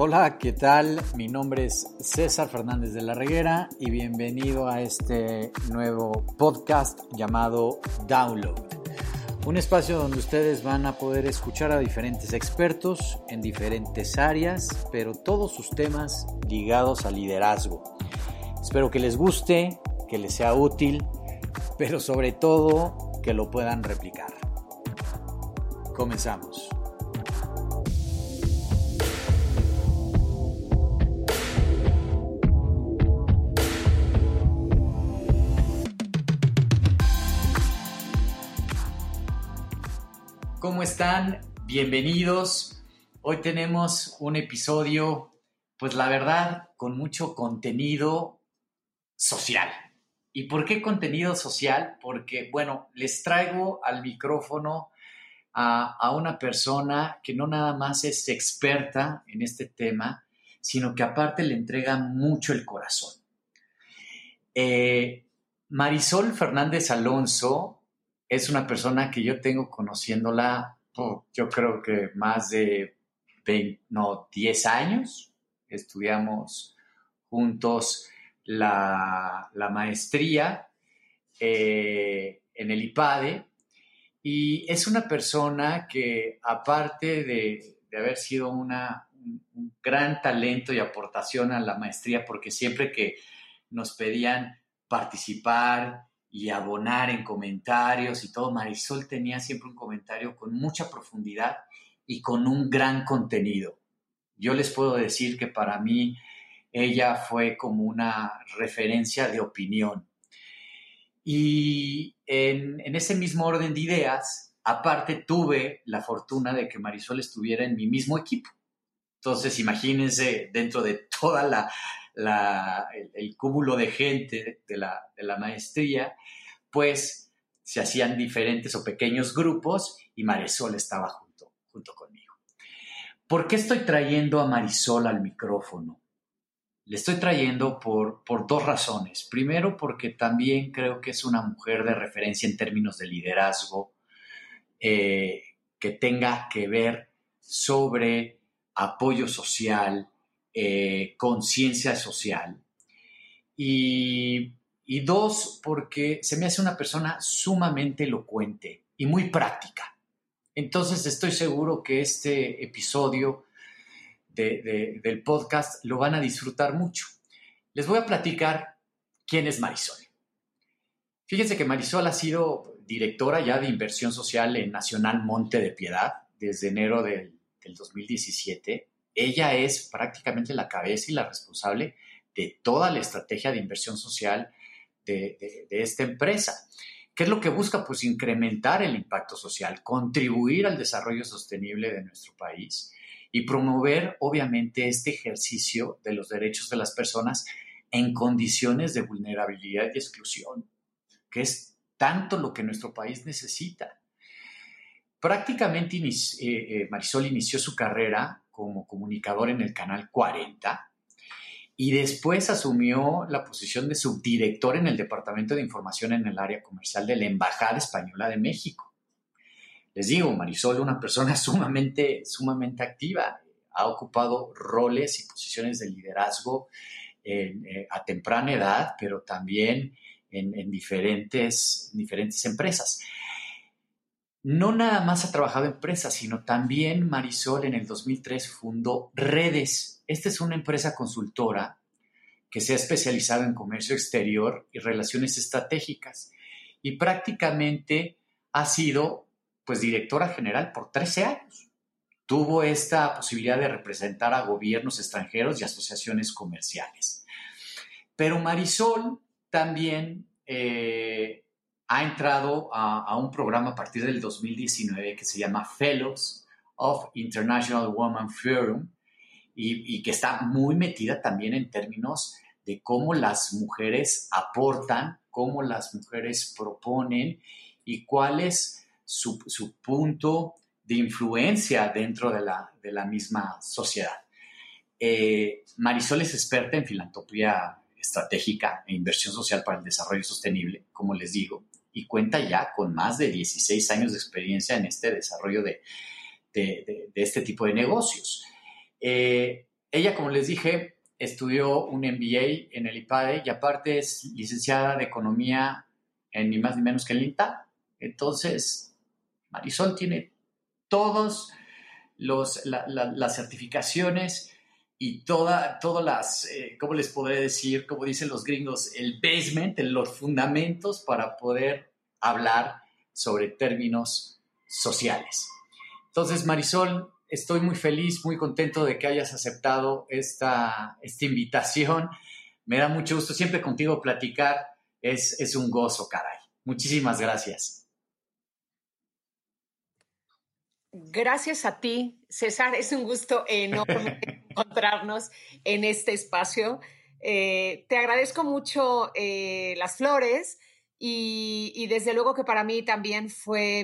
Hola, ¿qué tal? Mi nombre es César Fernández de la Reguera y bienvenido a este nuevo podcast llamado Download. Un espacio donde ustedes van a poder escuchar a diferentes expertos en diferentes áreas, pero todos sus temas ligados al liderazgo. Espero que les guste, que les sea útil, pero sobre todo que lo puedan replicar. Comenzamos. Están? Bienvenidos. Hoy tenemos un episodio, pues la verdad, con mucho contenido social. ¿Y por qué contenido social? Porque, bueno, les traigo al micrófono a, una persona que no nada más es experta en este tema, sino que aparte le entrega mucho el corazón. Eh, Marisol Fernández Alonso es una persona que yo tengo conociéndola, yo creo que más de 20, no, 10 años. Estudiamos juntos la, maestría eh, en el IPADE y es una persona que aparte de, haber sido una, un gran talento y aportación a la maestría, porque siempre que nos pedían participar y abonar en comentarios y todo. Marisol tenía siempre un comentario con mucha profundidad y con un gran contenido. Yo les puedo decir que para mí ella fue como una referencia de opinión. Y en, ese mismo orden de ideas, aparte tuve la fortuna de que Marisol estuviera en mi mismo equipo. Entonces, imagínense dentro de toda la, el, cúmulo de gente de la, maestría, pues se hacían diferentes o pequeños grupos y Marisol estaba junto, junto conmigo. ¿Por qué estoy trayendo a Marisol al micrófono? Le estoy trayendo por, por dos razones. Primero, porque también creo que es una mujer de referencia en términos de liderazgo eh, que tenga que ver sobre apoyo social, eh, conciencia social. Y, dos, porque se me hace una persona sumamente elocuente y muy práctica. Entonces estoy seguro que este episodio del podcast lo van a disfrutar mucho. Les voy a platicar quién es Marisol. Fíjense que Marisol ha sido directora ya de inversión social en Nacional Monte de Piedad desde enero del, del 2017 ella es prácticamente la cabeza y la responsable de toda la estrategia de inversión social de, esta empresa. ¿Qué es lo que busca? Pues incrementar el impacto social, contribuir al desarrollo sostenible de nuestro país y promover, obviamente, este ejercicio de los derechos de las personas en condiciones de vulnerabilidad y exclusión, que es tanto lo que nuestro país necesita. Prácticamente eh, eh, Marisol inició su carrera como comunicador en el canal 40 y después asumió la posición de subdirector en el Departamento de Información en el área comercial de la Embajada Española de México. Les digo, Marisol, una persona sumamente, sumamente activa, ha ocupado roles y posiciones de liderazgo eh, a temprana edad, pero también en, diferentes, diferentes empresas no nada más ha trabajado en empresas, sino también Marisol en el 2003 fundó Redes. Esta es una empresa consultora que se ha especializado en comercio exterior y relaciones estratégicas y prácticamente ha sido pues directora general por 13 años. Tuvo esta posibilidad de representar a gobiernos extranjeros y asociaciones comerciales. Pero Marisol también eh, ha entrado a, un programa a partir del 2019 que se llama Fellows of International Women Forum y, que está muy metida también en términos de cómo las mujeres aportan, cómo las mujeres proponen y cuál es su, punto de influencia dentro de la, misma sociedad. Eh, Marisol es experta en filantropía estratégica e inversión social para el desarrollo sostenible, como les digo y cuenta ya con más de 16 años de experiencia en este desarrollo de, este tipo de negocios. Eh, ella, como les dije, estudió un MBA en el IPADE y aparte es licenciada de Economía en ni más ni menos que el INTA. Entonces, Marisol tiene todas las certificaciones y toda, todas las, eh, ¿cómo les podré decir? Como dicen los gringos, el basement, los fundamentos para poder hablar sobre términos sociales. Entonces, Marisol, estoy muy feliz, muy contento de que hayas aceptado esta, esta invitación. Me da mucho gusto siempre contigo platicar. Es, es un gozo, caray. Muchísimas gracias. Gracias a ti, César. Es un gusto enorme encontrarnos en este espacio. Eh, te agradezco mucho eh, las flores y, desde luego que para mí también fue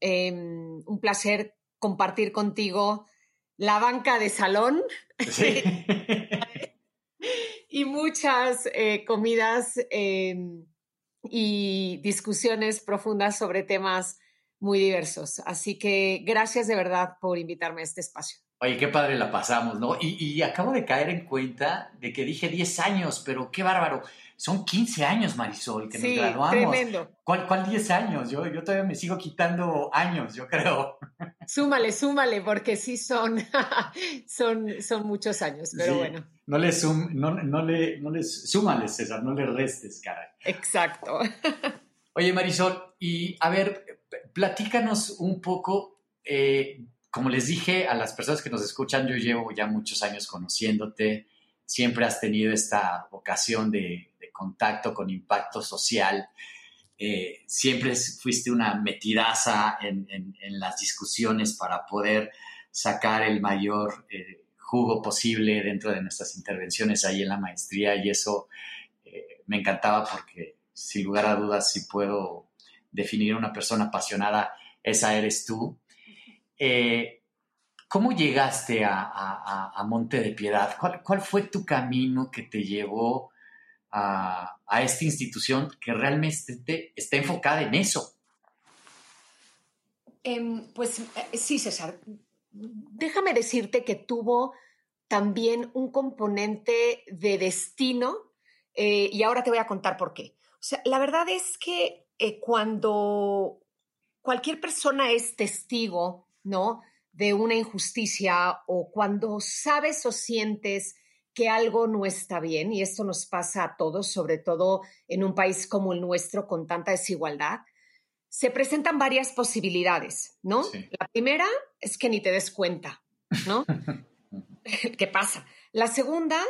em, un placer compartir contigo la banca de salón y muchas eh, comidas em, y discusiones profundas sobre temas muy diversos. Así que gracias de verdad por invitarme a este espacio. Oye, qué padre la pasamos, ¿no? Y, acabo de caer en cuenta de que dije 10 años, pero qué bárbaro. Son 15 años, Marisol, que nos graduamos. Tremendo. ¿Cuál, ¿Cuál 10 años? Yo, yo todavía me sigo quitando años, yo creo. Súmale, súmale, porque sí son, son, son muchos años, pero bueno. No le, sum, no, no, le, no le súmale, César, no le restes, caray. Exacto. Oye, Marisol, y a ver, platícanos un poco, eh, como les dije a las personas que nos escuchan, yo llevo ya muchos años conociéndote, siempre has tenido esta vocación de, contacto con impacto social, eh, siempre fuiste una metidaza en, las discusiones para poder sacar el mayor eh, jugo posible dentro de nuestras intervenciones ahí en la maestría y eso me encantaba porque sin lugar a dudas si puedo definir a una persona apasionada, esa eres tú. Eh, ¿Cómo llegaste a, Monte de Piedad? ¿Cuál, fue tu camino que te llevó a, esta institución que realmente está enfocada en eso? Em, pues eh, sí, César. Déjame decirte que tuvo también un componente de destino eh, y ahora te voy a contar por qué. O sea, la verdad es que eh, cuando cualquier persona es testigo, ¿no? De una injusticia o cuando sabes o sientes que algo no está bien, y esto nos pasa a todos, sobre todo en un país como el nuestro con tanta desigualdad, se presentan varias posibilidades, ¿no? La primera es que ni te des cuenta, ¿no? ¿Qué pasa? La segunda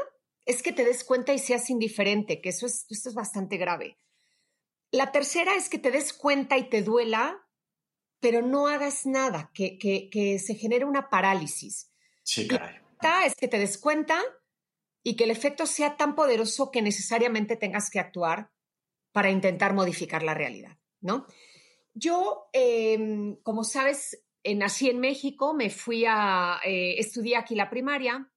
es que te des cuenta y seas indiferente, que eso es, esto es bastante grave. La tercera es que te des cuenta y te duela, pero no hagas nada, que, que, se genere una parálisis. Sí, caray. La cuarta es que te des cuenta y que el efecto sea tan poderoso que necesariamente tengas que actuar para intentar modificar la realidad, ¿no? Yo, em, como sabes, eh, nací en México, me fui a, eh, estudiar aquí la primaria,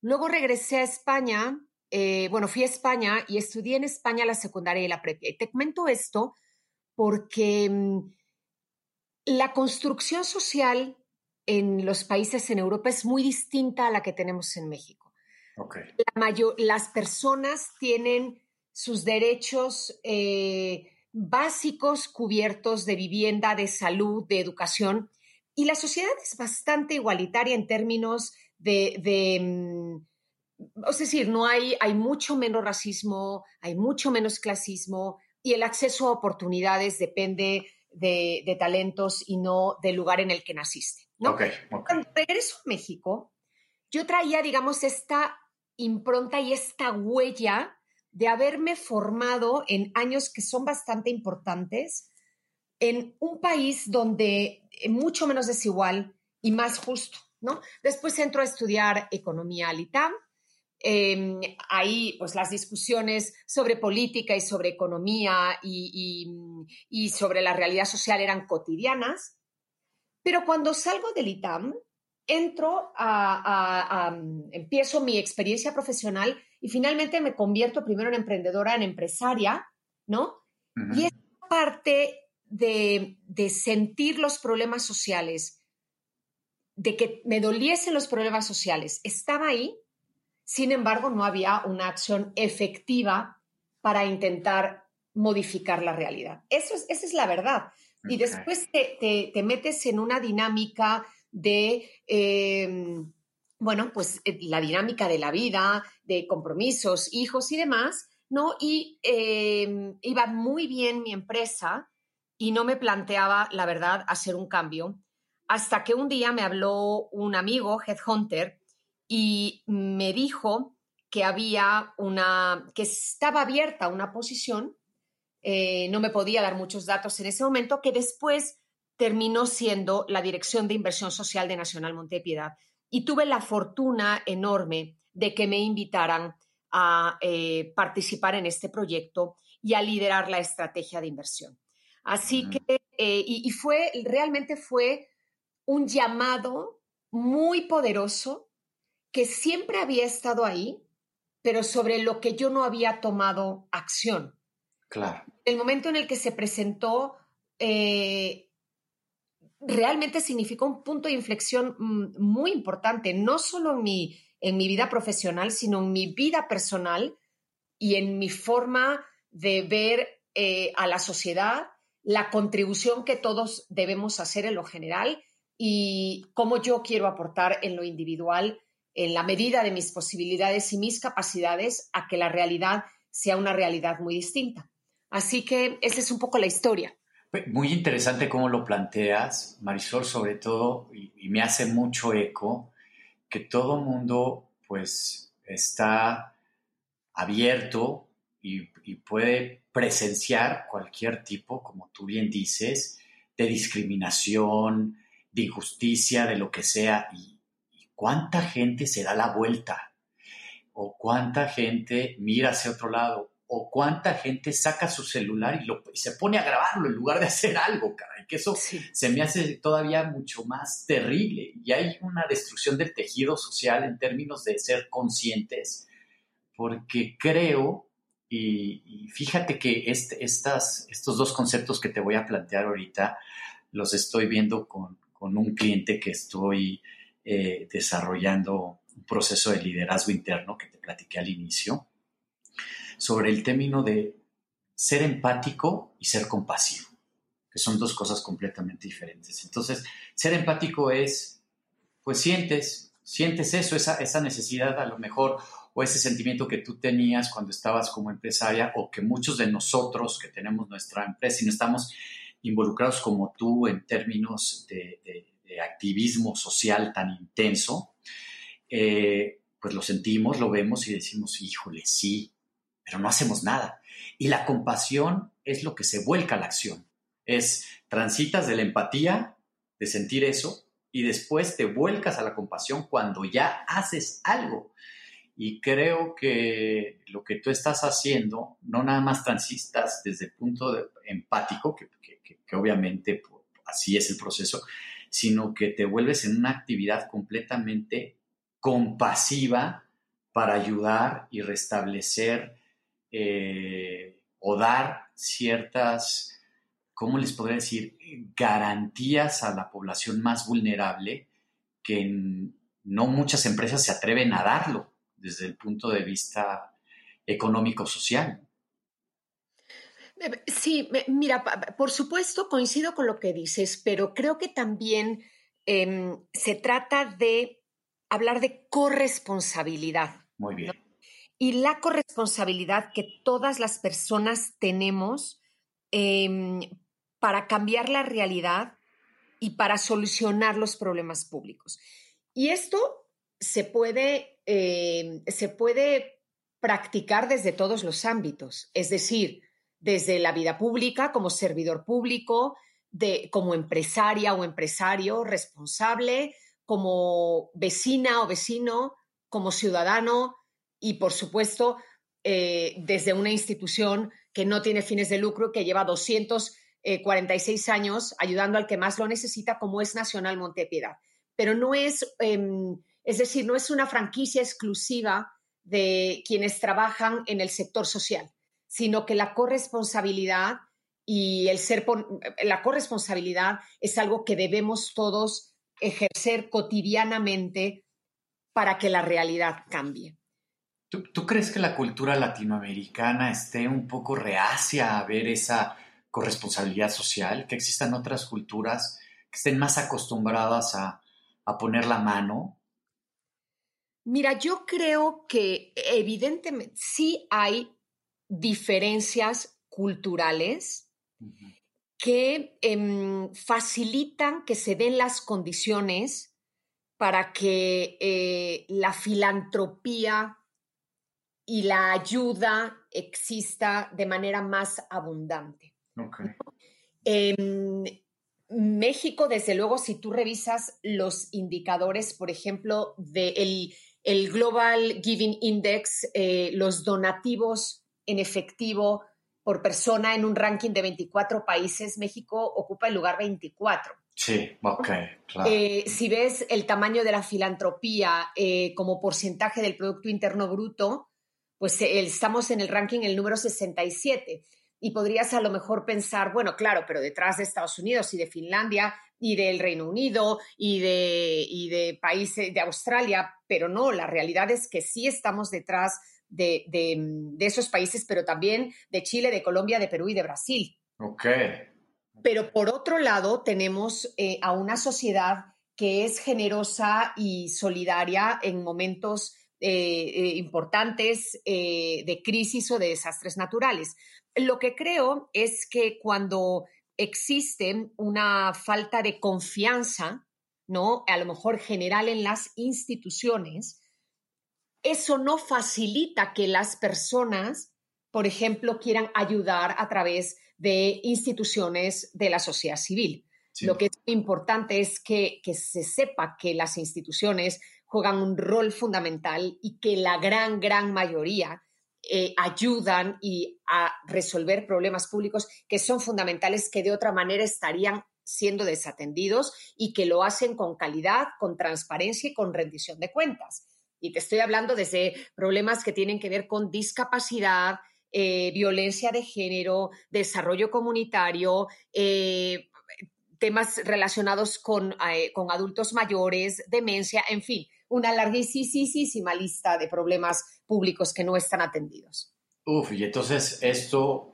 luego regresé a España eh, bueno, fui a España y estudié en España la secundaria y la prepa. Y te comento esto porque mm, la construcción social en los países en Europa es muy distinta a la que tenemos en México. Las personas tienen sus derechos eh, básicos cubiertos de vivienda, de salud, de educación, y la sociedad es bastante igualitaria en términos de mm, es decir, no hay, hay mucho menos racismo, hay mucho menos clasismo y el acceso a oportunidades depende de, talentos y no del lugar en el que naciste. ¿no? Cuando regreso a México, yo traía, digamos, esta impronta y esta huella de haberme formado en años que son bastante importantes en un país donde mucho menos desigual y más justo, ¿no? Después entro a estudiar economía al ITAM Em, ahí, pues las discusiones sobre política y sobre economía y, sobre la realidad social eran cotidianas. Pero cuando salgo del ITAM, entro a, empiezo mi experiencia profesional y finalmente me convierto primero en emprendedora, en empresaria, ¿no? Y esa parte de, de sentir los problemas sociales, de que me doliesen los problemas sociales, estaba ahí Sin embargo, no había una acción efectiva para intentar modificar la realidad. Eso es, esa es la verdad. Y después te, metes en una dinámica de, em, bueno, pues eh, la dinámica de la vida, de compromisos, hijos y demás, ¿no? Y em, iba muy bien mi empresa y no me planteaba, la verdad, hacer un cambio, hasta que un día me habló un amigo, Headhunter, y me dijo que había una, que estaba abierta una posición, eh, no me podía dar muchos datos en ese momento, que después terminó siendo la Dirección de Inversión Social de Nacional Montepiedad. Y tuve la fortuna enorme de que me invitaran a eh, participar en este proyecto y a liderar la estrategia de inversión. Así que, eh, y, fue, realmente fue un llamado muy poderoso que siempre había estado ahí, pero sobre lo que yo no había tomado acción. Claro. El momento en el que se presentó eh, realmente significó un punto de inflexión mm, muy importante, no solo en mi, vida profesional, sino en mi vida personal y en mi forma de ver eh, a la sociedad, la contribución que todos debemos hacer en lo general y cómo yo quiero aportar en lo individual en la medida de mis posibilidades y mis capacidades a que la realidad sea una realidad muy distinta. Así que esa es un poco la historia. Muy interesante cómo lo planteas, Marisol, sobre todo, y, me hace mucho eco, que todo mundo pues está abierto y, y puede presenciar cualquier tipo, como tú bien dices, de discriminación, de injusticia, de lo que sea. Y, cuánta gente se da la vuelta, o cuánta gente mira hacia otro lado, o cuánta gente saca su celular y, lo, se pone a grabarlo en lugar de hacer algo, caray, que eso se me hace todavía mucho más terrible. Y hay una destrucción del tejido social en términos de ser conscientes, porque creo, y, fíjate que este, estas, estos dos conceptos que te voy a plantear ahorita, los estoy viendo con, con un cliente que estoy eh, desarrollando un proceso de liderazgo interno que te platiqué al inicio, sobre el término de ser empático y ser compasivo, que son dos cosas completamente diferentes. Entonces, ser empático es, pues sientes, sientes eso, esa, necesidad a lo mejor, o ese sentimiento que tú tenías cuando estabas como empresaria, o que muchos de nosotros que tenemos nuestra empresa y no estamos involucrados como tú en términos de activismo social tan intenso, eh, pues lo sentimos, lo vemos y decimos, híjole, sí, pero no hacemos nada. Y la compasión es lo que se vuelca a la acción. Es transitas de la empatía, de sentir eso, y después te vuelcas a la compasión cuando ya haces algo. Y creo que lo que tú estás haciendo, no nada más transitas desde el punto empático, que, que obviamente pues, así es el proceso, sino que te vuelves en una actividad completamente compasiva para ayudar y restablecer eh, o dar ciertas, ¿cómo les podría decir?, garantías a la población más vulnerable que no muchas empresas se atreven a darlo desde el punto de vista económico-social. Sí, mira, por supuesto coincido con lo que dices, pero creo que también em, se trata de hablar de corresponsabilidad. Muy bien. Y la corresponsabilidad que todas las personas tenemos em, para cambiar la realidad y para solucionar los problemas públicos. Y esto se puede, em, se puede practicar desde todos los ámbitos. Es decir, desde la vida pública como servidor público, de, como empresaria o empresario responsable, como vecina o vecino, como ciudadano y, por supuesto, eh, desde una institución que no tiene fines de lucro, que lleva 246 años ayudando al que más lo necesita, como es Nacional Montepiedad. Pero no es, em, es decir, no es una franquicia exclusiva de quienes trabajan en el sector social sino que la corresponsabilidad y el ser, la corresponsabilidad es algo que debemos todos ejercer cotidianamente para que la realidad cambie. ¿Tú, crees que la cultura latinoamericana esté un poco reacia a ver esa corresponsabilidad social? ¿Que existan otras culturas que estén más acostumbradas a, a poner la mano? Mira, yo creo que evidentemente sí hay diferencias culturales que em, facilitan que se den las condiciones para que eh, la filantropía y la ayuda exista de manera más abundante. En México, desde luego, si tú revisas los indicadores, por ejemplo, del el Global Giving Index, eh, los donativos en efectivo por persona en un ranking de 24 países, México ocupa el lugar 24. Sí, ok, claro. Eh, si ves el tamaño de la filantropía eh, como porcentaje del Producto Interno Bruto, pues estamos en el ranking el número 67. Y podrías a lo mejor pensar, bueno, claro, pero detrás de Estados Unidos y de Finlandia y del Reino Unido y de, y de países de Australia, pero no, la realidad es que sí estamos detrás de, esos países, pero también de Chile, de Colombia, de Perú y de Brasil. Ok. Pero por otro lado, tenemos eh, a una sociedad que es generosa y solidaria en momentos eh, eh, importantes de crisis o de desastres naturales. Lo que creo es que cuando existe una falta de confianza, ¿no? A lo mejor general en las instituciones, eso no facilita que las personas, por ejemplo, quieran ayudar a través de instituciones de la sociedad civil. Lo que es importante es que, que se sepa que las instituciones juegan un rol fundamental y que la gran, gran mayoría eh, ayudan y a resolver problemas públicos que son fundamentales, que de otra manera estarían siendo desatendidos y que lo hacen con calidad, con transparencia y con rendición de cuentas. Y te estoy hablando desde problemas que tienen que ver con discapacidad, eh, violencia de género, desarrollo comunitario, eh, temas relacionados con, con adultos mayores, demencia, en fin, una larguísima lista de problemas públicos que no están atendidos. Uf, y entonces esto,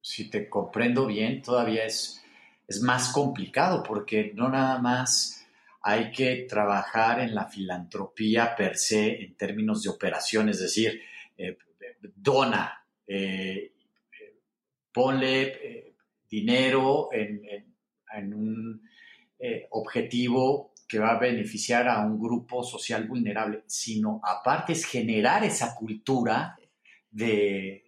si te comprendo bien, todavía es, es más complicado porque no nada más hay que trabajar en la filantropía per se en términos de operación, es decir, eh, dona, eh, ponle eh, dinero en, en un objetivo que va a beneficiar a un grupo social vulnerable, sino aparte es generar esa cultura de,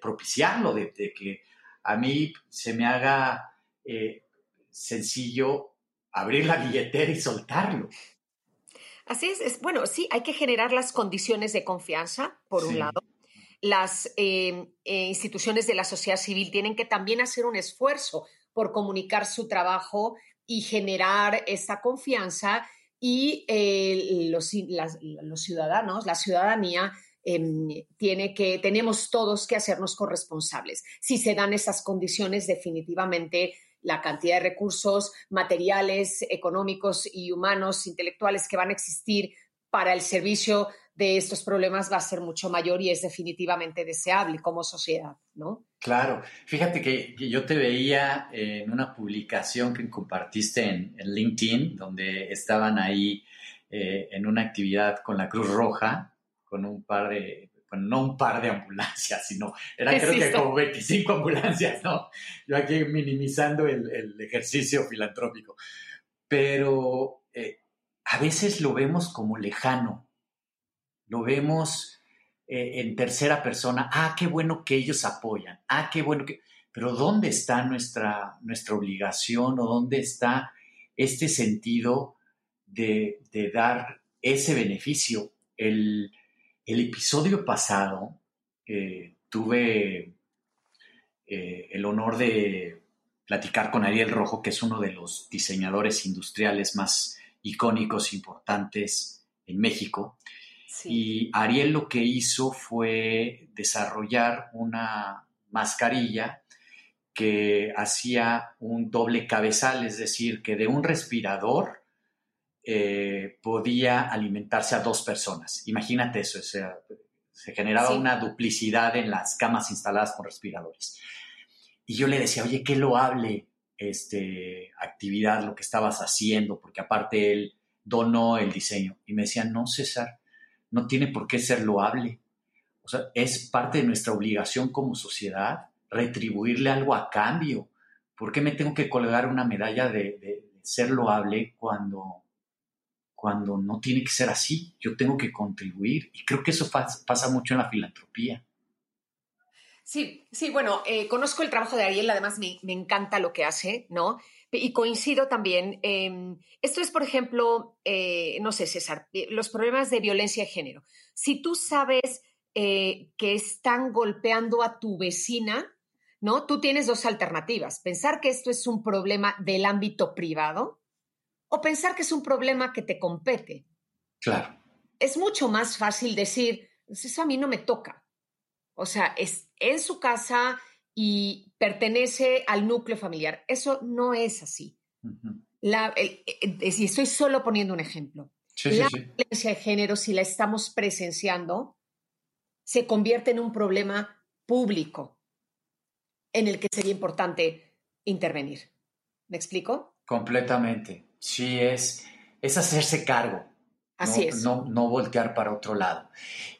propiciarlo, de, que a mí se me haga eh, sencillo abrir la billetera y soltarlo. Así es, bueno, sí, hay que generar las condiciones de confianza, por un lado. Las eh, eh, instituciones de la sociedad civil tienen que también hacer un esfuerzo por comunicar su trabajo y generar esa confianza y eh, los, los, ciudadanos, la ciudadanía, em, tiene que, tenemos todos que hacernos corresponsables. Si se dan esas condiciones, definitivamente la cantidad de recursos materiales, económicos y humanos, intelectuales que van a existir para el servicio de estos problemas va a ser mucho mayor y es definitivamente deseable como sociedad, ¿no? Claro, fíjate que, yo te veía en una publicación que compartiste en, LinkedIn, donde estaban ahí eh, en una actividad con la Cruz Roja, con un par de, bueno, no un par de ambulancias, sino eran creo que como 25 ambulancias, ¿no? Yo aquí minimizando el, ejercicio filantrópico. Pero eh, a veces lo vemos como lejano, lo vemos eh, en tercera persona, ah, qué bueno que ellos apoyan, ah, qué bueno que... Pero ¿dónde está nuestra, nuestra obligación o dónde está este sentido de, dar ese beneficio? El, episodio pasado eh, tuve eh, el honor de platicar con Ariel Rojo, que es uno de los diseñadores industriales más icónicos, importantes en México. Y Ariel lo que hizo fue desarrollar una mascarilla que hacía un doble cabezal, es decir, que de un respirador eh, podía alimentarse a dos personas. Imagínate eso, o sea, Se generaba una duplicidad en las camas instaladas con respiradores. Y yo le decía, oye, qué loable este, actividad lo que estabas haciendo, porque aparte él donó el diseño. Y me decía, no, César, no tiene por qué ser loable. O sea, es parte de nuestra obligación como sociedad retribuirle algo a cambio. ¿Por qué me tengo que colgar una medalla de, ser loable cuando, cuando no tiene que ser así? Yo tengo que contribuir y creo que eso pasa mucho en la filantropía. Sí, sí, bueno, eh, conozco el trabajo de Ariel, además me, encanta lo que hace, ¿no? Y coincido también. Em, esto es, por ejemplo, eh, no sé, César, eh, los problemas de violencia de género. Si tú sabes que están golpeando a tu vecina, ¿no? Tú tienes dos alternativas. Pensar que esto es un problema del ámbito privado o pensar que es un problema que te compete. Claro. Es mucho más fácil decir, pues eso a mí no me toca. O sea, es en su casa y pertenece al núcleo familiar. Eso no es así. y estoy solo poniendo un ejemplo. la violencia de género, si la estamos presenciando, se convierte en un problema público en el que sería importante intervenir. ¿Me explico? Completamente. Sí, es, es hacerse cargo. Así es. No, no voltear para otro lado.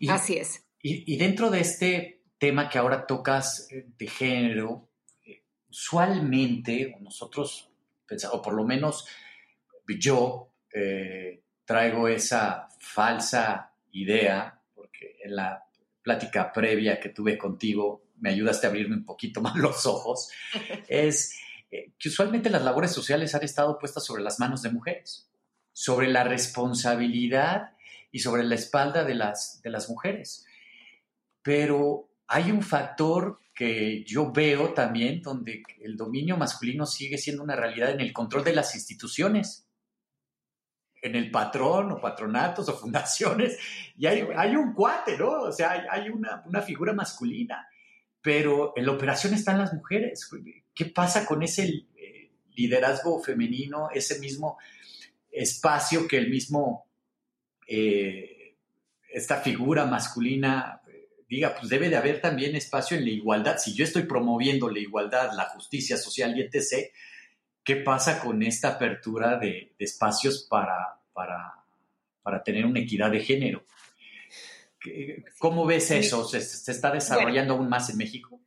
Así es. Y, dentro de este tema que ahora tocas eh, de género, eh, usualmente nosotros, o por lo menos yo, eh, traigo esa falsa idea, porque en la plática previa que tuve contigo me ayudaste a abrirme un poquito más los ojos, es que usualmente las labores sociales han estado puestas sobre las manos de mujeres, sobre la responsabilidad y sobre la espalda de las, de las mujeres. Pero hay un factor que yo veo también donde el dominio masculino sigue siendo una realidad en el control de las instituciones, en el patrón o patronatos o fundaciones, y hay, un cuate, ¿no? O sea, hay, una, una, figura masculina, pero en la operación están las mujeres. ¿Qué pasa con ese eh, liderazgo femenino, ese mismo espacio que el mismo, eh, esta figura masculina diga, pues debe de haber también espacio en la igualdad. Si yo estoy promoviendo la igualdad, la justicia social y etc., ¿qué pasa con esta apertura de, espacios para, para, para, tener una equidad de género? ¿Cómo ves eso? ¿Se, está desarrollando aún más en México?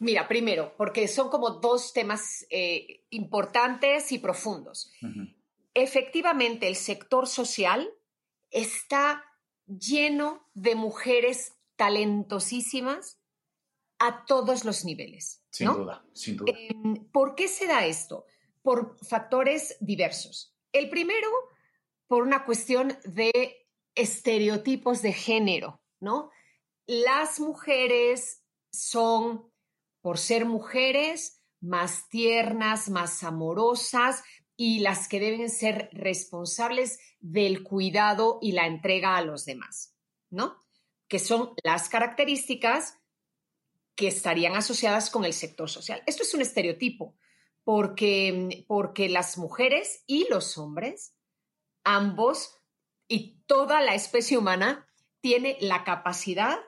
Mira, primero, porque son como dos temas eh, importantes y profundos. Efectivamente, el sector social está lleno de mujeres talentosísimas a todos los niveles. Sin duda, sin duda. Em, ¿Por qué se da esto? Por factores diversos. El primero, por una cuestión de estereotipos de género, ¿no? Las mujeres son, por ser mujeres, más tiernas, más amorosas y las que deben ser responsables del cuidado y la entrega a los demás, ¿no? Que son las características que estarían asociadas con el sector social. Esto es un estereotipo, porque, porque las mujeres y los hombres, ambos y toda la especie humana, tiene la capacidad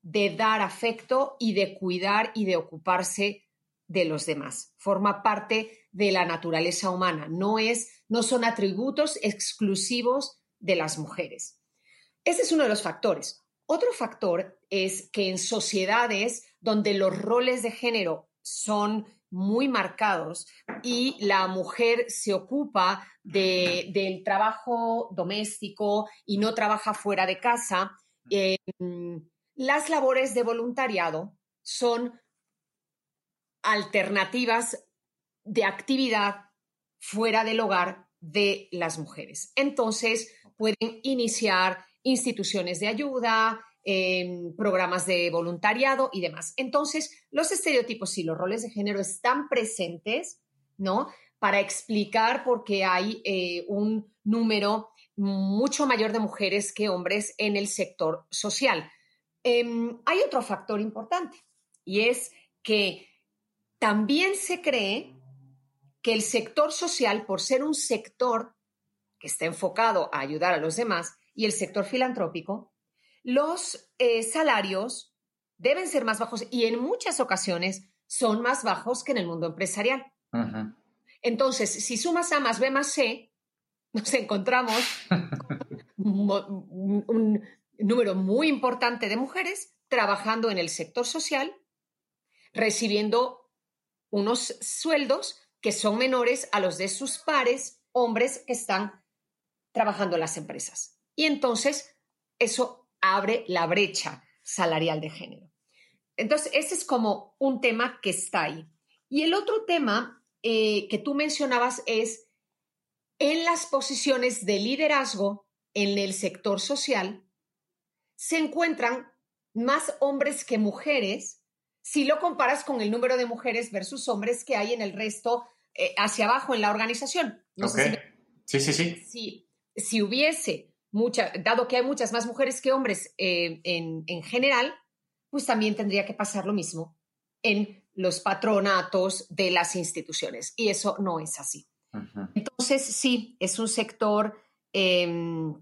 de dar afecto y de cuidar y de ocuparse de los demás. Forma parte de la naturaleza humana, no es no son atributos exclusivos de las mujeres. Ese es uno de los factores. Otro factor es que en sociedades donde los roles de género son muy marcados y la mujer se ocupa del trabajo doméstico y no trabaja fuera de casa, em, las labores de voluntariado son alternativas de actividad fuera del hogar de las mujeres. Entonces, pueden iniciar instituciones de ayuda, programas de voluntariado y demás. Entonces, los estereotipos y los roles de género están presentes, ¿no? Para explicar por qué hay eh, un número mucho mayor de mujeres que hombres en el sector social. Em, hay otro factor importante y es que también se cree que el sector social, por ser un sector que está enfocado a ayudar a los demás, y el sector filantrópico los eh, salarios deben ser más bajos y en muchas ocasiones son más bajos que en el mundo empresarial. Entonces, si sumas A más B más C, nos encontramos un, un número muy importante de mujeres trabajando en el sector social, recibiendo unos sueldos que son menores a los de sus pares hombres que están trabajando en las empresas. Y entonces eso abre la brecha salarial de género. Entonces, ese es como un tema que está ahí. Y el otro tema eh, que tú mencionabas es en las posiciones de liderazgo en el sector social, se encuentran más hombres que mujeres si lo comparas con el número de mujeres versus hombres que hay en el resto eh, hacia abajo en la organización. sí, sí, sí. Si, si hubiese mucha, dado que hay muchas más mujeres que hombres eh, en, en general, pues también tendría que pasar lo mismo en los patronatos de las instituciones. Y eso no es así. Entonces, sí, es un sector, em,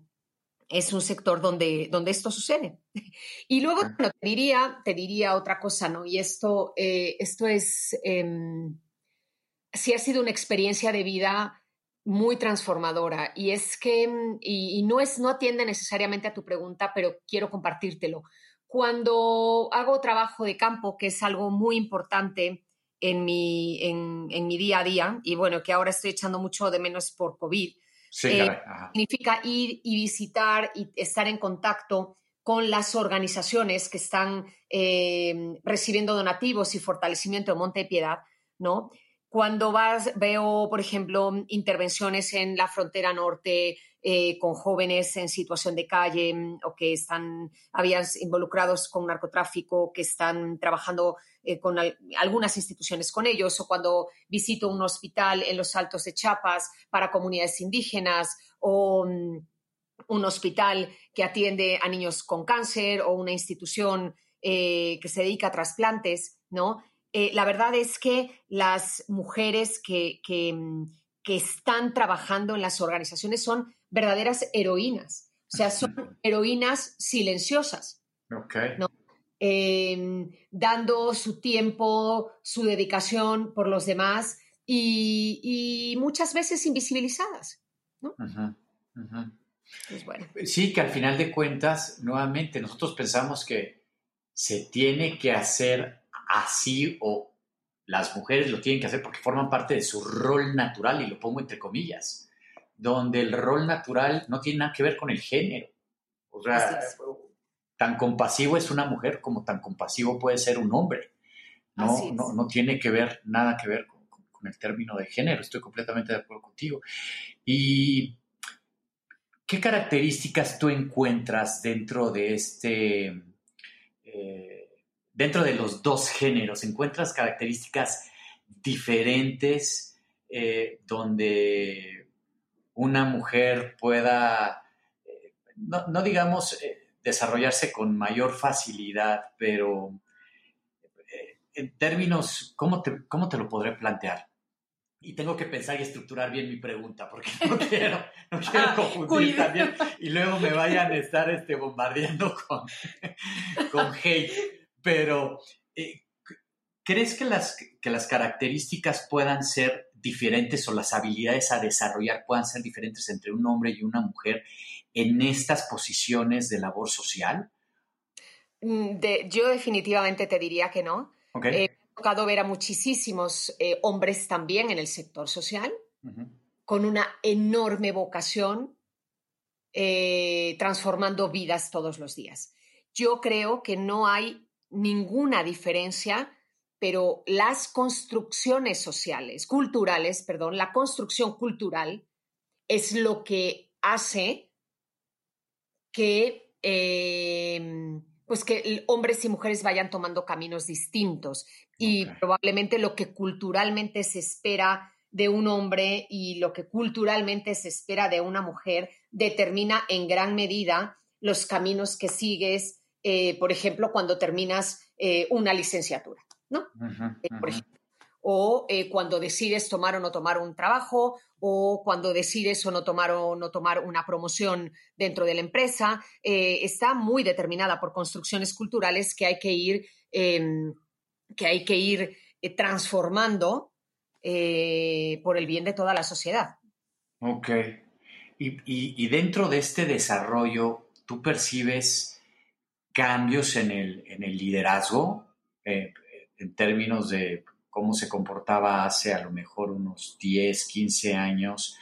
es un sector donde, donde esto sucede. Y luego te, diría, te diría otra cosa, ¿no? Y esto, eh, esto es, em, sí ha sido una experiencia de vida muy transformadora. Y es que, y, no, es, no atiende necesariamente a tu pregunta, pero quiero compartírtelo. Cuando hago trabajo de campo, que es algo muy importante en mi, en, mi día a día, y bueno, que ahora estoy echando mucho de menos por COVID, eh, significa ir y visitar y estar en contacto con las organizaciones que están eh, recibiendo donativos y fortalecimiento de Monte de Piedad, ¿no? Cuando vas, veo, por ejemplo, intervenciones en la frontera norte eh, con jóvenes en situación de calle mm, o que están involucrados con narcotráfico, que están trabajando eh, con algunas instituciones con ellos, o cuando visito un hospital en los Altos de Chiapas para comunidades indígenas, o mm, un hospital que atiende a niños con cáncer, o una institución eh, que se dedica a trasplantes, ¿no? Eh, la verdad es que las mujeres que, mm, que, están trabajando en las organizaciones son verdaderas heroínas, o sea, son heroínas silenciosas. Em, dando su tiempo, su dedicación por los demás y, muchas veces invisibilizadas. Pues bueno. Sí, que al final de cuentas, nuevamente, nosotros pensamos que se tiene que hacer así o las mujeres lo tienen que hacer porque forman parte de su rol natural, y lo pongo entre comillas, donde el rol natural no tiene nada que ver con el género. O sea, tan compasivo es una mujer como tan compasivo puede ser un hombre. No, no, tiene que ver, nada que ver con, el término de género. Estoy completamente de acuerdo contigo. ¿Y qué características tú encuentras dentro de este... Eh, dentro de los dos géneros encuentras características diferentes eh, donde una mujer pueda, eh, no, digamos, eh, desarrollarse con mayor facilidad, pero en términos, ¿cómo te, ¿cómo te lo podré plantear? Y tengo que pensar y estructurar bien mi pregunta, porque no quiero, no quiero ah, confundir también y luego me vayan a estar este, bombardeando con, con hate. Pero, eh, ¿crees que las, que las características puedan ser diferentes o las habilidades a desarrollar puedan ser diferentes entre un hombre y una mujer en estas posiciones de labor social? Mm, yo definitivamente te diría que no. He tocado ver a muchísimos eh, hombres también en el sector social, con una enorme vocación, eh, transformando vidas todos los días. Yo creo que no hay ninguna diferencia, pero las construcciones sociales, culturales, perdón, la construcción cultural es lo que hace que, em, pues que hombres y mujeres vayan tomando caminos distintos y probablemente lo que culturalmente se espera de un hombre y lo que culturalmente se espera de una mujer determina en gran medida los caminos que sigues eh, por ejemplo, cuando terminas eh, una licenciatura, ¿no? Eh, o cuando decides tomar o no tomar un trabajo, o cuando decides o no tomar o no tomar una promoción dentro de la empresa, está muy determinada por construcciones culturales que hay que ir, em, que hay que ir transformando por el bien de toda la sociedad. Ok. Y, dentro de este desarrollo, ¿tú percibes cambios en el, liderazgo en términos de cómo se comportaba hace a lo mejor unos 10, 15 años,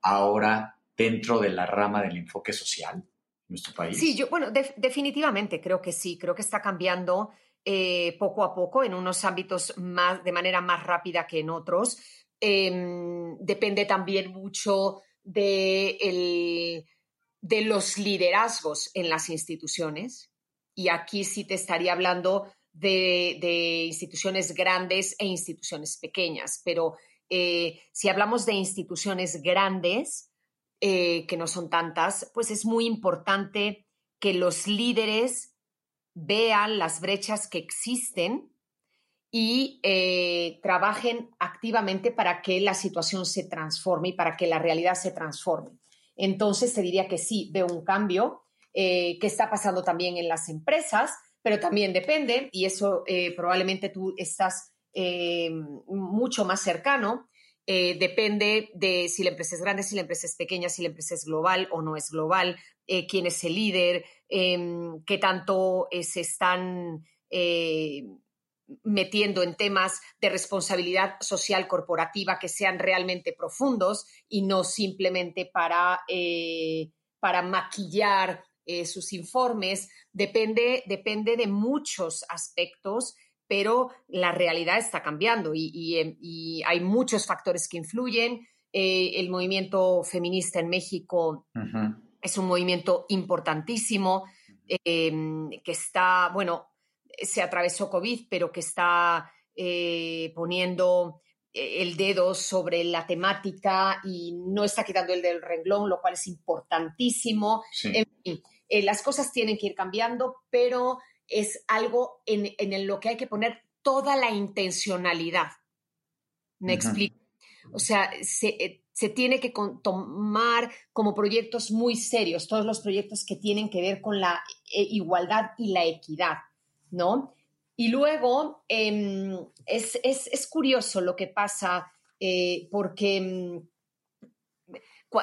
ahora dentro de la rama del enfoque social en nuestro país? Sí, yo, bueno, definitivamente creo que sí, creo que está cambiando eh, poco a poco en unos ámbitos más, de manera más rápida que en otros. Em, depende también mucho de los liderazgos en las instituciones. Y aquí sí te estaría hablando de, instituciones grandes e instituciones pequeñas, pero eh, si hablamos de instituciones grandes, eh, que no son tantas, pues es muy importante que los líderes vean las brechas que existen y eh, trabajen activamente para que la situación se transforme y para que la realidad se transforme. Entonces, te diría que sí, veo un cambio que está pasando también en las empresas, pero también depende, y eso eh, probablemente tú estás eh, mucho más cercano, eh, depende de si la empresa es grande, si la empresa es pequeña, si la empresa es global o no es global, quién es el líder, em, qué tanto se están metiendo en temas de responsabilidad social corporativa que sean realmente profundos y no simplemente para, para maquillar eh, sus informes, depende, depende de muchos aspectos, pero la realidad está cambiando y, hay muchos factores que influyen. Eh, el movimiento feminista en México es un movimiento importantísimo em, que está, bueno, se atravesó COVID, pero que está eh, poniendo el dedo sobre la temática y no está quitando el del renglón, lo cual es importantísimo. En fin, eh, las cosas tienen que ir cambiando, pero es algo en, lo que hay que poner toda la intencionalidad. ¿Me explico? O sea, eh, se, tiene que tomar como proyectos muy serios todos los proyectos que tienen que ver con la eh, igualdad y la equidad, ¿no? Y luego em, es, curioso lo que pasa porque em,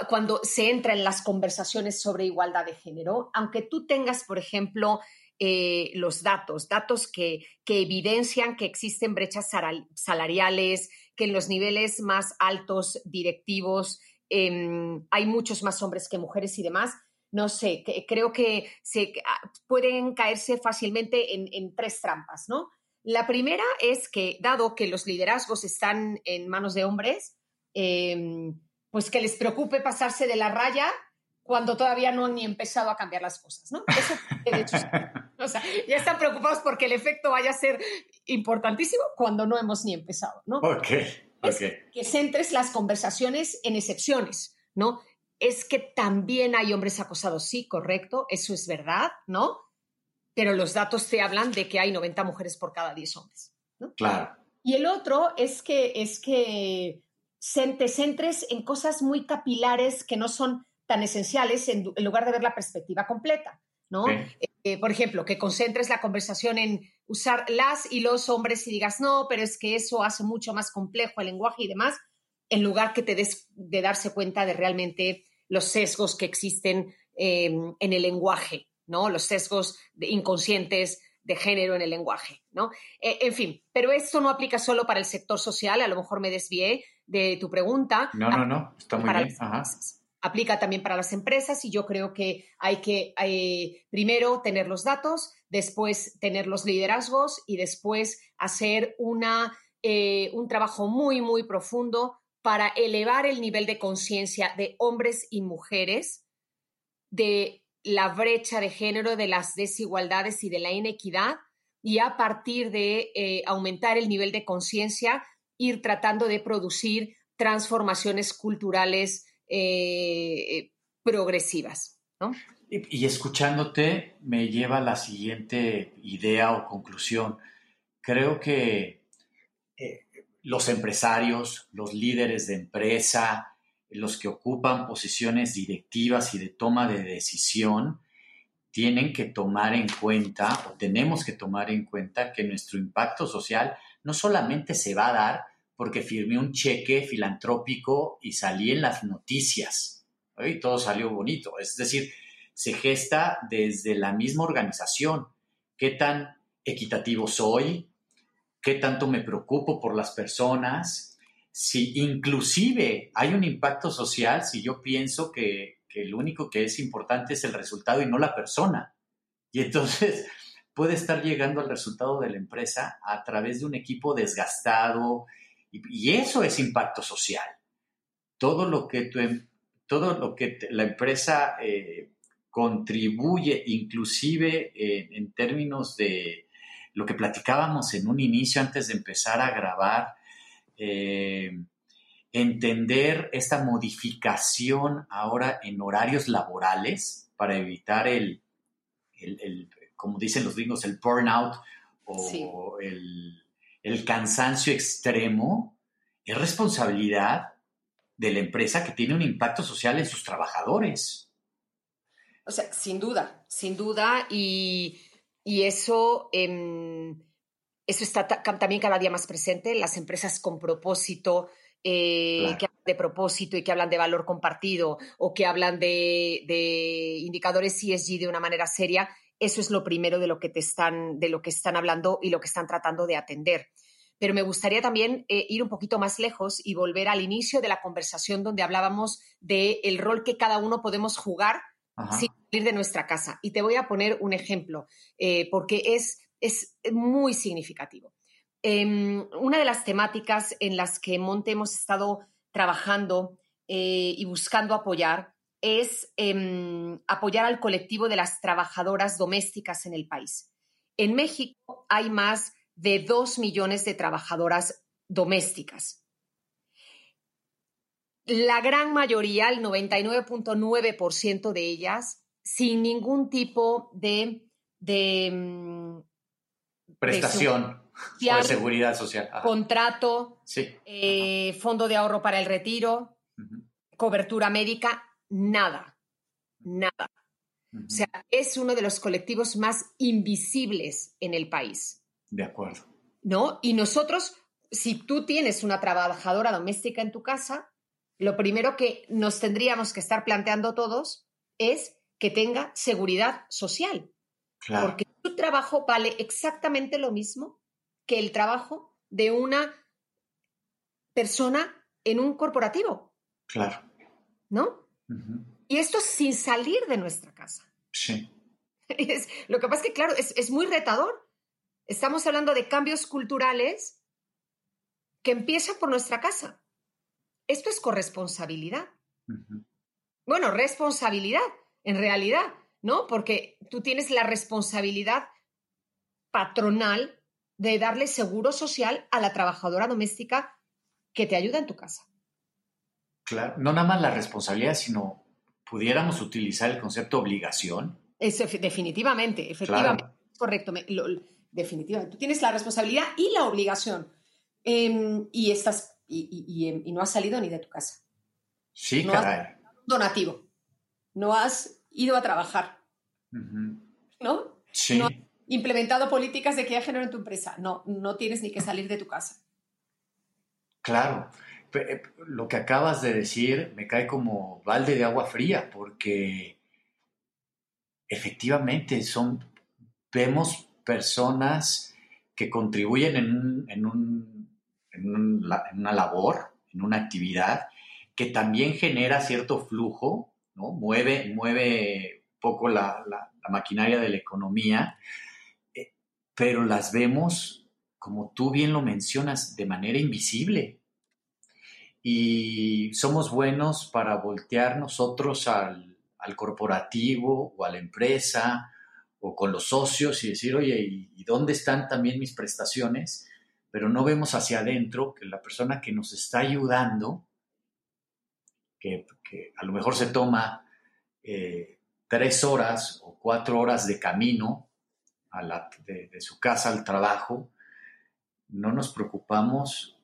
cuando se entra en las conversaciones sobre igualdad de género, aunque tú tengas, por ejemplo, eh, los datos, datos que, evidencian que existen brechas salariales, que en los niveles más altos directivos em, hay muchos más hombres que mujeres y demás, no sé, creo que se, ah, pueden caerse fácilmente en, tres trampas, ¿no? La primera es que, dado que los liderazgos están en manos de hombres, em, pues que les preocupe pasarse de la raya cuando todavía no han ni empezado a cambiar las cosas, ¿no? Eso, de hecho, o sea, ya están preocupados porque el efecto vaya a ser importantísimo cuando no hemos ni empezado, ¿no? Ok, ok. que centres las conversaciones en excepciones, ¿no? Es que también hay hombres acosados, sí, correcto, eso es verdad, ¿no? Pero los datos te hablan de que hay 90 mujeres por cada 10 hombres, ¿no? Claro. Y el otro es que, es que te centres en cosas muy capilares que no son tan esenciales en, lugar de ver la perspectiva completa, ¿no? Eh, por ejemplo, que concentres la conversación en usar las y los hombres y digas, no, pero es que eso hace mucho más complejo el lenguaje y demás, en lugar que te des de darse cuenta de realmente los sesgos que existen em, en el lenguaje, ¿no? Los sesgos inconscientes de género en el lenguaje, ¿no? Eh, en fin, pero esto no aplica solo para el sector social, a lo mejor me desvié, de tu pregunta. No, no, no, está muy bien. Aplica también para las empresas y yo creo que hay que eh, primero tener los datos, después tener los liderazgos y después hacer una, eh, un trabajo muy, muy profundo para elevar el nivel de conciencia de hombres y mujeres, de la brecha de género, de las desigualdades y de la inequidad, y a partir de eh, aumentar el nivel de conciencia, ir tratando de producir transformaciones culturales eh, progresivas. Y, escuchándote me lleva a la siguiente idea o conclusión. Creo que eh, los empresarios, los líderes de empresa, los que ocupan posiciones directivas y de toma de decisión, tienen que tomar en cuenta o tenemos que tomar en cuenta que nuestro impacto social no solamente se va a dar porque firmé un cheque filantrópico y salí en las noticias y todo salió bonito. Es decir, se gesta desde la misma organización. ¿Qué tan equitativo soy? ¿Qué tanto me preocupo por las personas? Si inclusive hay un impacto social, si yo pienso que que lo único que es importante es el resultado y no la persona. Y entonces puede estar llegando al resultado de la empresa a través de un equipo desgastado y, eso es impacto social. Todo lo que, em, todo lo que la empresa eh, contribuye, inclusive en términos de lo que platicábamos en un inicio antes de empezar a grabar, eh, entender esta modificación ahora en horarios laborales para evitar el, como dicen los gringos, el burnout o el, el cansancio extremo, es responsabilidad de la empresa que tiene un impacto social en sus trabajadores. O sea, sin duda, sin duda, y, eso, em, eso está también cada día más presente. Las empresas con propósito, eh, que hablan de propósito y que hablan de valor compartido o que hablan de, indicadores ESG de una manera seria, eso es lo primero de lo que te están, de lo que están hablando y lo que están tratando de atender. Pero me gustaría también eh, ir un poquito más lejos y volver al inicio de la conversación donde hablábamos del el rol que cada uno podemos jugar sin salir de nuestra casa. Y te voy a poner un ejemplo, eh, porque es, es muy significativo. Em, una de las temáticas en las que Monte hemos estado trabajando eh, y buscando apoyar es em, apoyar al colectivo de las trabajadoras domésticas en el país. En México hay más de dos millones de trabajadoras domésticas. La gran mayoría, el 99.9% de ellas, sin ningún tipo de, de em, prestación de seguridad social. Contrato, eh, fondo de ahorro para el retiro, cobertura médica, nada, nada. O sea, es uno de los colectivos más invisibles en el país. De acuerdo. ¿No? Y nosotros, si tú tienes una trabajadora doméstica en tu casa, lo primero que nos tendríamos que estar planteando todos es que tenga seguridad social. Porque tu trabajo vale exactamente lo mismo que el trabajo de una persona en un corporativo. Claro. ¿No? Y esto sin salir de nuestra casa. Sí. Es, lo que pasa es que, claro, es, muy retador. Estamos hablando de cambios culturales que empiezan por nuestra casa. Esto es corresponsabilidad. Bueno, responsabilidad, en realidad, ¿no? Porque tú tienes la responsabilidad patronal de darle seguro social a la trabajadora doméstica que te ayuda en tu casa. Claro, no nada más la responsabilidad, sino pudiéramos utilizar el concepto obligación. Eso, definitivamente, efectivamente. Correcto, definitivamente. Tú tienes la responsabilidad y la obligación. Em, y, estás, em, y, no has salido ni de tu casa. Sí, caray. donativo. No has ido a trabajar. ¿No? Sí implementado políticas de equidad de género en tu empresa. No, no tienes ni que salir de tu casa. Claro. Eh, lo que acabas de decir me cae como balde de agua fría porque efectivamente son, vemos personas que contribuyen en, en, una labor, en una actividad, que también genera cierto flujo, ¿no? mueve, mueve poco la, la maquinaria de la economía, pero las vemos, como tú bien lo mencionas, de manera invisible. Y somos buenos para voltear nosotros al, corporativo o a la empresa o con los socios y decir, oye, ¿y, dónde están también mis prestaciones? Pero no vemos hacia adentro que la persona que nos está ayudando, que, a lo mejor se toma eh, tres horas o cuatro horas de camino de, su casa al trabajo, no nos preocupamos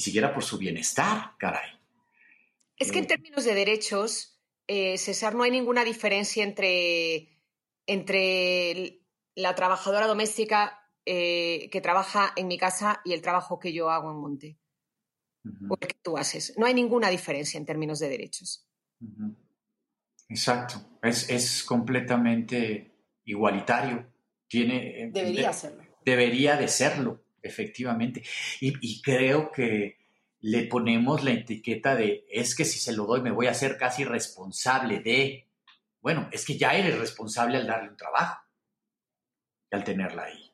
ni siquiera por su bienestar, caray. Es que en eh, términos de derechos, eh, César, no hay ninguna diferencia entre, entre la trabajadora doméstica eh, que trabaja en mi casa y el trabajo que yo hago en Monte. O el que tú haces. No hay ninguna diferencia en términos de derechos. Exacto. Es, completamente igualitario. Tiene, eh, debería serlo. Debería de serlo, efectivamente. y creo que le ponemos la etiqueta de es que si se lo doy me voy a hacer casi responsable de. Bueno, es que ya eres responsable al darle un trabajo y al tenerla ahí.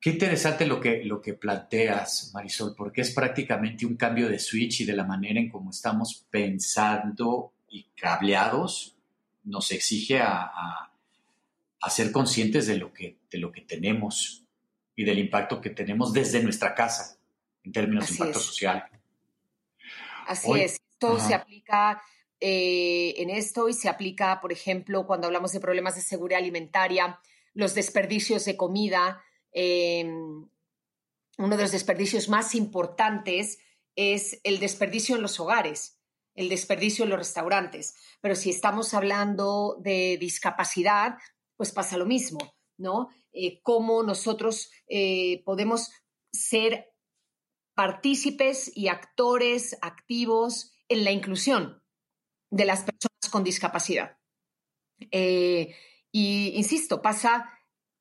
Qué interesante lo que, lo que planteas, Marisol, porque es prácticamente un cambio de switch y de la manera en cómo estamos pensando y cableados nos exige a, ser conscientes de lo, que, de lo que tenemos y del impacto que tenemos desde nuestra casa en términos de impacto social. Así es, todo se aplica eh, en esto y se aplica, por ejemplo, cuando hablamos de problemas de seguridad alimentaria, los desperdicios de comida. Em, uno de los desperdicios más importantes es el desperdicio en los hogares, el desperdicio en los restaurantes. Pero si estamos hablando de discapacidad, pues pasa lo mismo, ¿no? Eh, cómo nosotros eh, podemos ser partícipes y actores activos en la inclusión de las personas con discapacidad. Eh, y insisto, pasa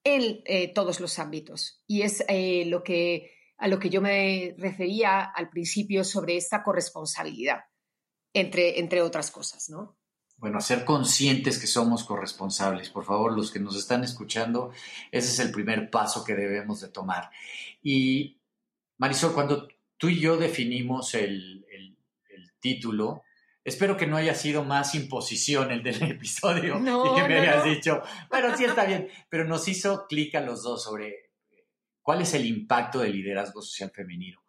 en eh, todos los ámbitos. Y es lo que, a lo que yo me refería al principio sobre esta corresponsabilidad, entre, entre otras cosas, ¿no? Bueno, ser conscientes que somos corresponsables. Por favor, los que nos están escuchando, ese es el primer paso que debemos de tomar. Y Marisol, cuando tú y yo definimos el, título, espero que no haya sido más imposición el del episodio y que me hayas dicho, bueno, sí está bien, pero nos hizo clic a los dos sobre cuál es el impacto del liderazgo social femenino.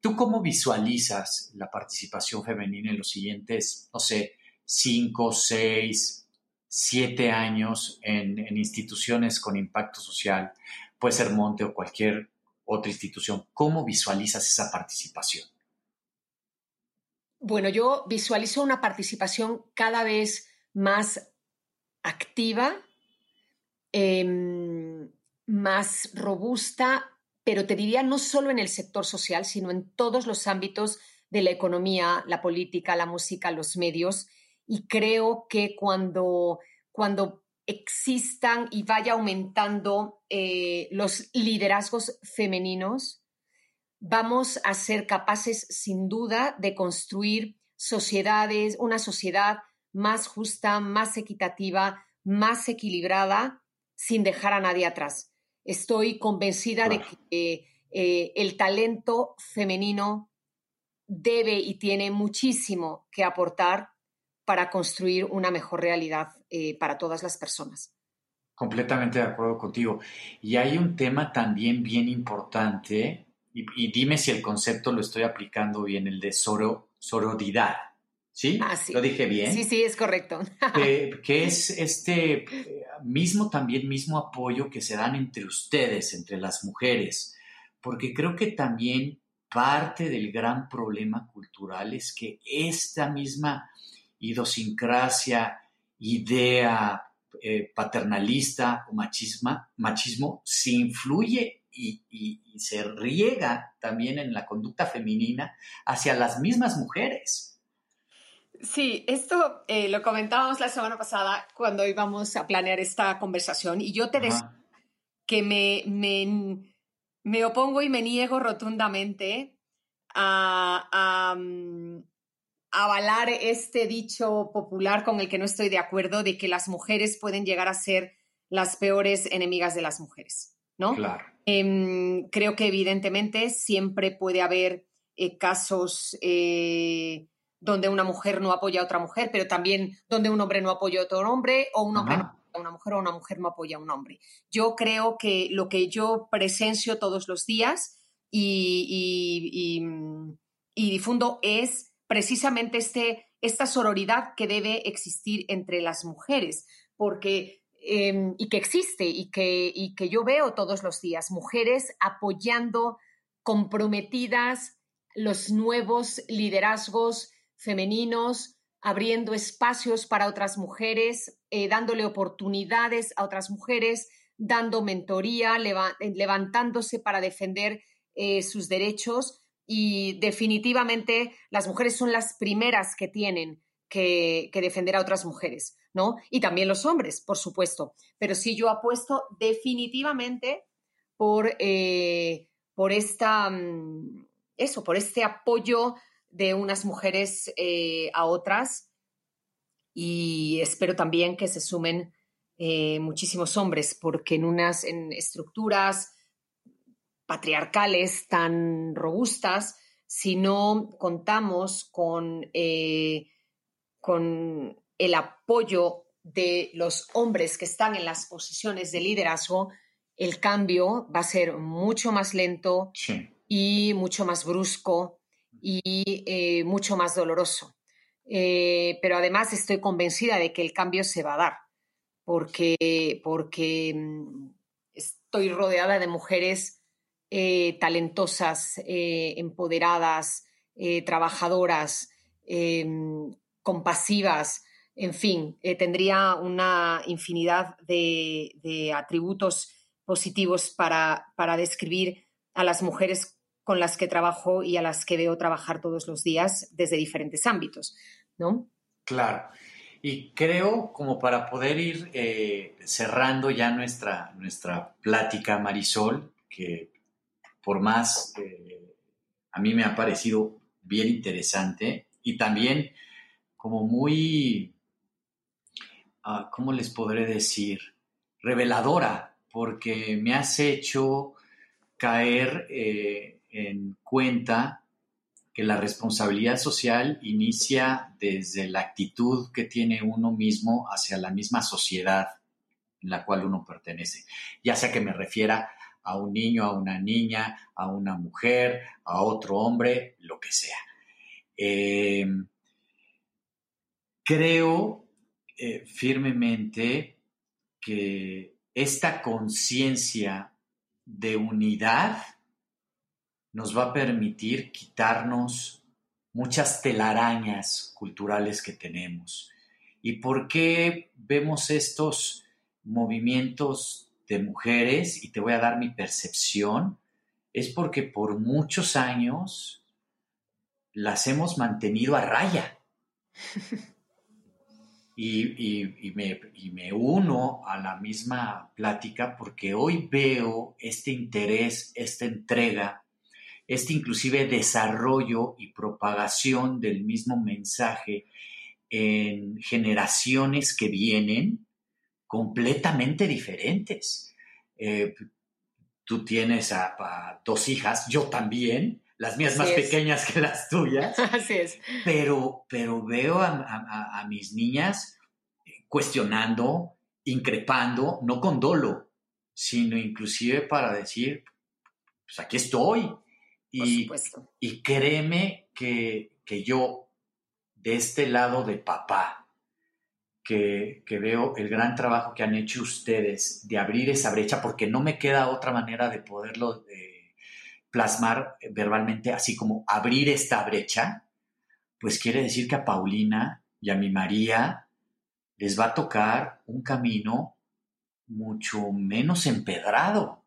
¿Tú cómo visualizas la participación femenina en los siguientes, no sé, cinco, seis, siete años en, en instituciones con impacto social? Puede ser Monte o cualquier otra institución. ¿Cómo visualizas esa participación? Bueno, yo visualizo una participación cada vez más activa, em, más robusta, pero te diría no solo en el sector social, sino en todos los ámbitos de la economía, la política, la música, los medios. Y creo que cuando, cuando existan y vaya aumentando eh, los liderazgos femeninos, vamos a ser capaces sin duda de construir sociedades, una sociedad más justa, más equitativa, más equilibrada, sin dejar a nadie atrás. Estoy convencida de que eh, el talento femenino debe y tiene muchísimo que aportar para construir una mejor realidad eh, para todas las personas. Completamente de acuerdo contigo. Y hay un tema también bien importante, y, dime si el concepto lo estoy aplicando bien, el de sororidad. ¿Sí? Ah, sí. ¿Lo dije bien? Sí, sí, es correcto. que, es este mismo también, mismo apoyo que se dan entre ustedes, entre las mujeres, porque creo que también parte del gran problema cultural es que esta misma idiosincrasia, idea eh, paternalista o machismo se influye y, se riega también en la conducta femenina hacia las mismas mujeres. Sí, esto eh, lo comentábamos la semana pasada cuando íbamos a planear esta conversación y yo te decía que me, me, opongo y me niego rotundamente a, mm, avalar este dicho popular con el que no estoy de acuerdo de que las mujeres pueden llegar a ser las peores enemigas de las mujeres, ¿no? Claro. Em, creo que evidentemente siempre puede haber eh, casos eh, donde una mujer no apoya a otra mujer, pero también donde un hombre no apoya a otro hombre o un hombre no apoya a una mujer o una mujer no apoya a un hombre. Yo creo que lo que yo presencio todos los días y difundo es precisamente este, esta sororidad que debe existir entre las mujeres, porque em, y que existe y que, y que yo veo todos los días, mujeres apoyando comprometidas los nuevos liderazgos femeninos, abriendo espacios para otras mujeres, eh, dándole oportunidades a otras mujeres, dando mentoría, levantándose para defender eh, sus derechos y definitivamente las mujeres son las primeras que tienen que, defender a otras mujeres, ¿no? Y también los hombres, por supuesto. Pero sí yo apuesto definitivamente por, eh, por esta, mm, eso, por este apoyo de unas mujeres eh, a otras y espero también que se sumen eh, muchísimos hombres, porque en unas en estructuras patriarcales tan robustas, si no contamos con, eh, con el apoyo de los hombres que están en las posiciones de liderazgo, el cambio va a ser mucho más lento y mucho más brusco y eh, mucho más doloroso. Eh, pero además estoy convencida de que el cambio se va a dar, porque, porque mm, estoy rodeada de mujeres eh, talentosas, empoderadas, trabajadoras, compasivas, en fin, tendría una infinidad de, de atributos positivos para, para describir a las mujeres con las que trabajo y a las que veo trabajar todos los días desde diferentes ámbitos, ¿no? Claro. Y creo, como para poder ir eh, cerrando ya nuestra, nuestra plática, Marisol, que por más eh, a mí me ha parecido bien interesante y también como muy, uh, ¿cómo les podré decir? Reveladora, porque me has hecho caer eh, en cuenta que la responsabilidad social inicia desde la actitud que tiene uno mismo hacia la misma sociedad en la cual uno pertenece, ya sea que me refiera a un niño, a una niña, a una mujer, a otro hombre, lo que sea. Eh, creo eh, firmemente que esta conciencia de unidad nos va a permitir quitarnos muchas telarañas culturales que tenemos. ¿Y por qué vemos estos movimientos de mujeres? Y te voy a dar mi percepción. Es porque por muchos años las hemos mantenido a raya. Y, me, y, me, uno a la misma plática porque hoy veo este interés, esta entrega este inclusive desarrollo y propagación del mismo mensaje en generaciones que vienen completamente diferentes. Eh, tú tienes a, dos hijas, yo también, las mías más pequeñas que las tuyas. Así es. Pero, pero veo a, a mis niñas cuestionando, increpando, no con dolo, sino inclusive para decir, pues aquí estoy, y, créeme que, yo, de este lado de papá, que, veo el gran trabajo que han hecho ustedes de abrir esa brecha, porque no me queda otra manera de poderlo eh, plasmar verbalmente, así como abrir esta brecha, pues quiere decir que a Paulina y a mi María les va a tocar un camino mucho menos empedrado.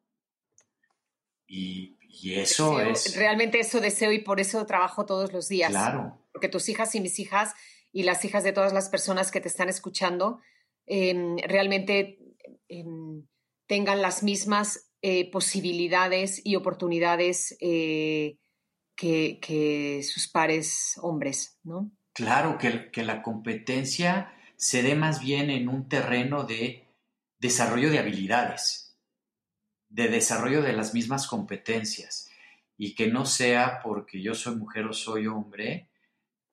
Y, y eso es... Realmente eso deseo y por eso trabajo todos los días. Claro. Porque tus hijas y mis hijas y las hijas de todas las personas que te están escuchando em, realmente em, tengan las mismas eh, posibilidades y oportunidades eh, que, sus pares hombres, ¿no? Claro, que, que la competencia se dé más bien en un terreno de desarrollo de habilidades de desarrollo de las mismas competencias y que no sea porque yo soy mujer o soy hombre,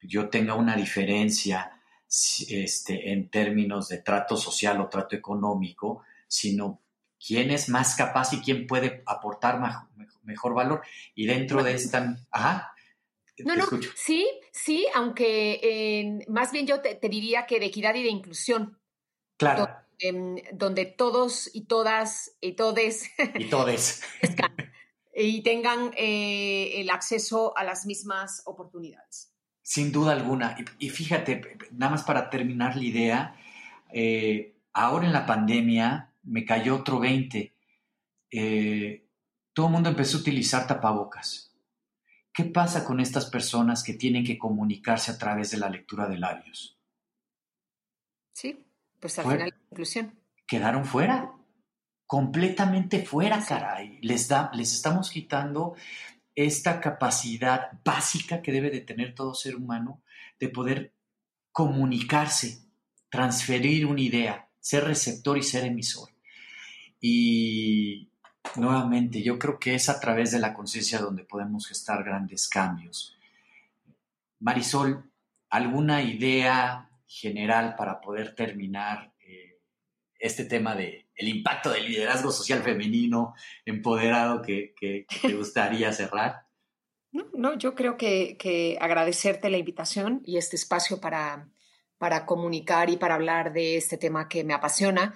yo tenga una diferencia este, en términos de trato social o trato económico, sino quién es más capaz y quién puede aportar mejor valor. Y dentro de esta... Ajá. No, no, sí, sí, aunque más bien yo te, diría que de equidad y de inclusión. Claro. Em, donde todos y todas y todes y todes y tengan eh, el acceso a las mismas oportunidades. Sin duda alguna. Y, fíjate, nada más para terminar la idea, eh, ahora en la pandemia me cayó otro 20. Eh, todo el mundo empezó a utilizar tapabocas. ¿Qué pasa con estas personas que tienen que comunicarse a través de la lectura de labios? Sí, pues al final la inclusión. Quedaron fuera, completamente fuera, caray. Les, da, les estamos quitando esta capacidad básica que debe de tener todo ser humano de poder comunicarse, transferir una idea, ser receptor y ser emisor. Y nuevamente, yo creo que es a través de la conciencia donde podemos gestar grandes cambios. Marisol, ¿alguna idea general para poder terminar eh, este tema de el impacto del liderazgo social femenino empoderado que, te gustaría cerrar? No, yo creo que, agradecerte la invitación y este espacio para, para comunicar y para hablar de este tema que me apasiona.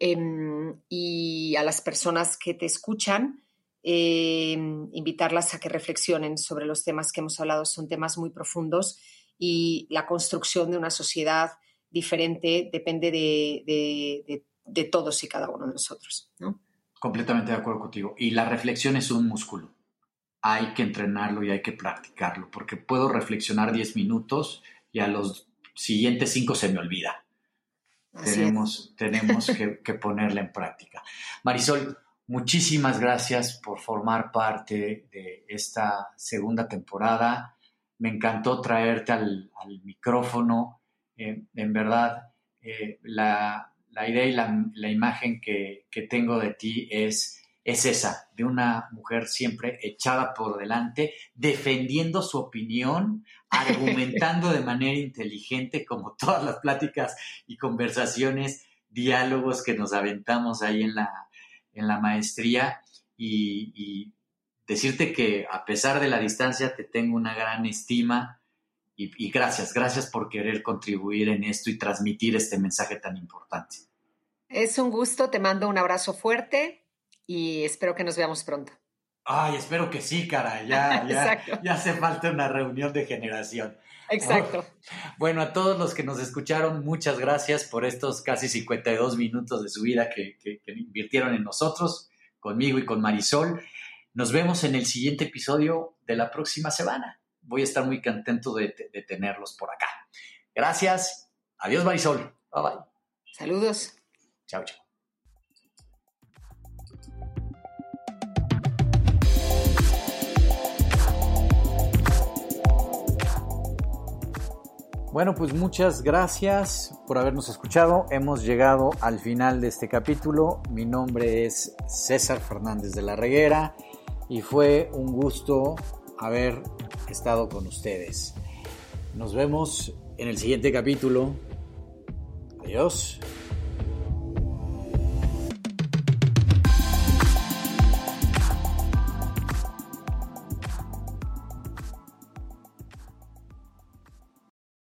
Em, y a las personas que te escuchan, em, invitarlas a que reflexionen sobre los temas que hemos hablado. Son temas muy profundos y la construcción de una sociedad diferente depende de, todos y cada uno de nosotros. ¿no? Completamente de acuerdo contigo. Y la reflexión es un músculo. Hay que entrenarlo y hay que practicarlo, porque puedo reflexionar 10 minutos y a los siguientes 5 se me olvida. tenemos tenemos que, que ponerla en práctica. Marisol, muchísimas gracias por formar parte de esta segunda temporada me encantó traerte al, micrófono. Eh, en verdad, eh, la, idea y la, imagen que, tengo de ti es, es esa, de una mujer siempre echada por delante, defendiendo su opinión, argumentando de manera inteligente, como todas las pláticas y conversaciones, diálogos que nos aventamos ahí en la, en la maestría. y decirte que a pesar de la distancia te tengo una gran estima y, gracias, gracias por querer contribuir en esto y transmitir este mensaje tan importante. Es un gusto, te mando un abrazo fuerte y espero que nos veamos pronto. Ay, espero que sí, cara, ya, ya, hace falta una reunión de generación. Exacto. Bueno, a todos los que nos escucharon, muchas gracias por estos casi 52 minutos de su vida que, que invirtieron en nosotros, conmigo y con Marisol. Nos vemos en el siguiente episodio de la próxima semana. Voy a estar muy contento de, tenerlos por acá. Gracias. Adiós, Marisol. Bye bye. Saludos. Chao, chao. Bueno, pues muchas gracias por habernos escuchado. Hemos llegado al final de este capítulo. Mi nombre es César Fernández de la Reguera y fue un gusto haber estado con ustedes. Nos vemos en el siguiente capítulo. Adiós.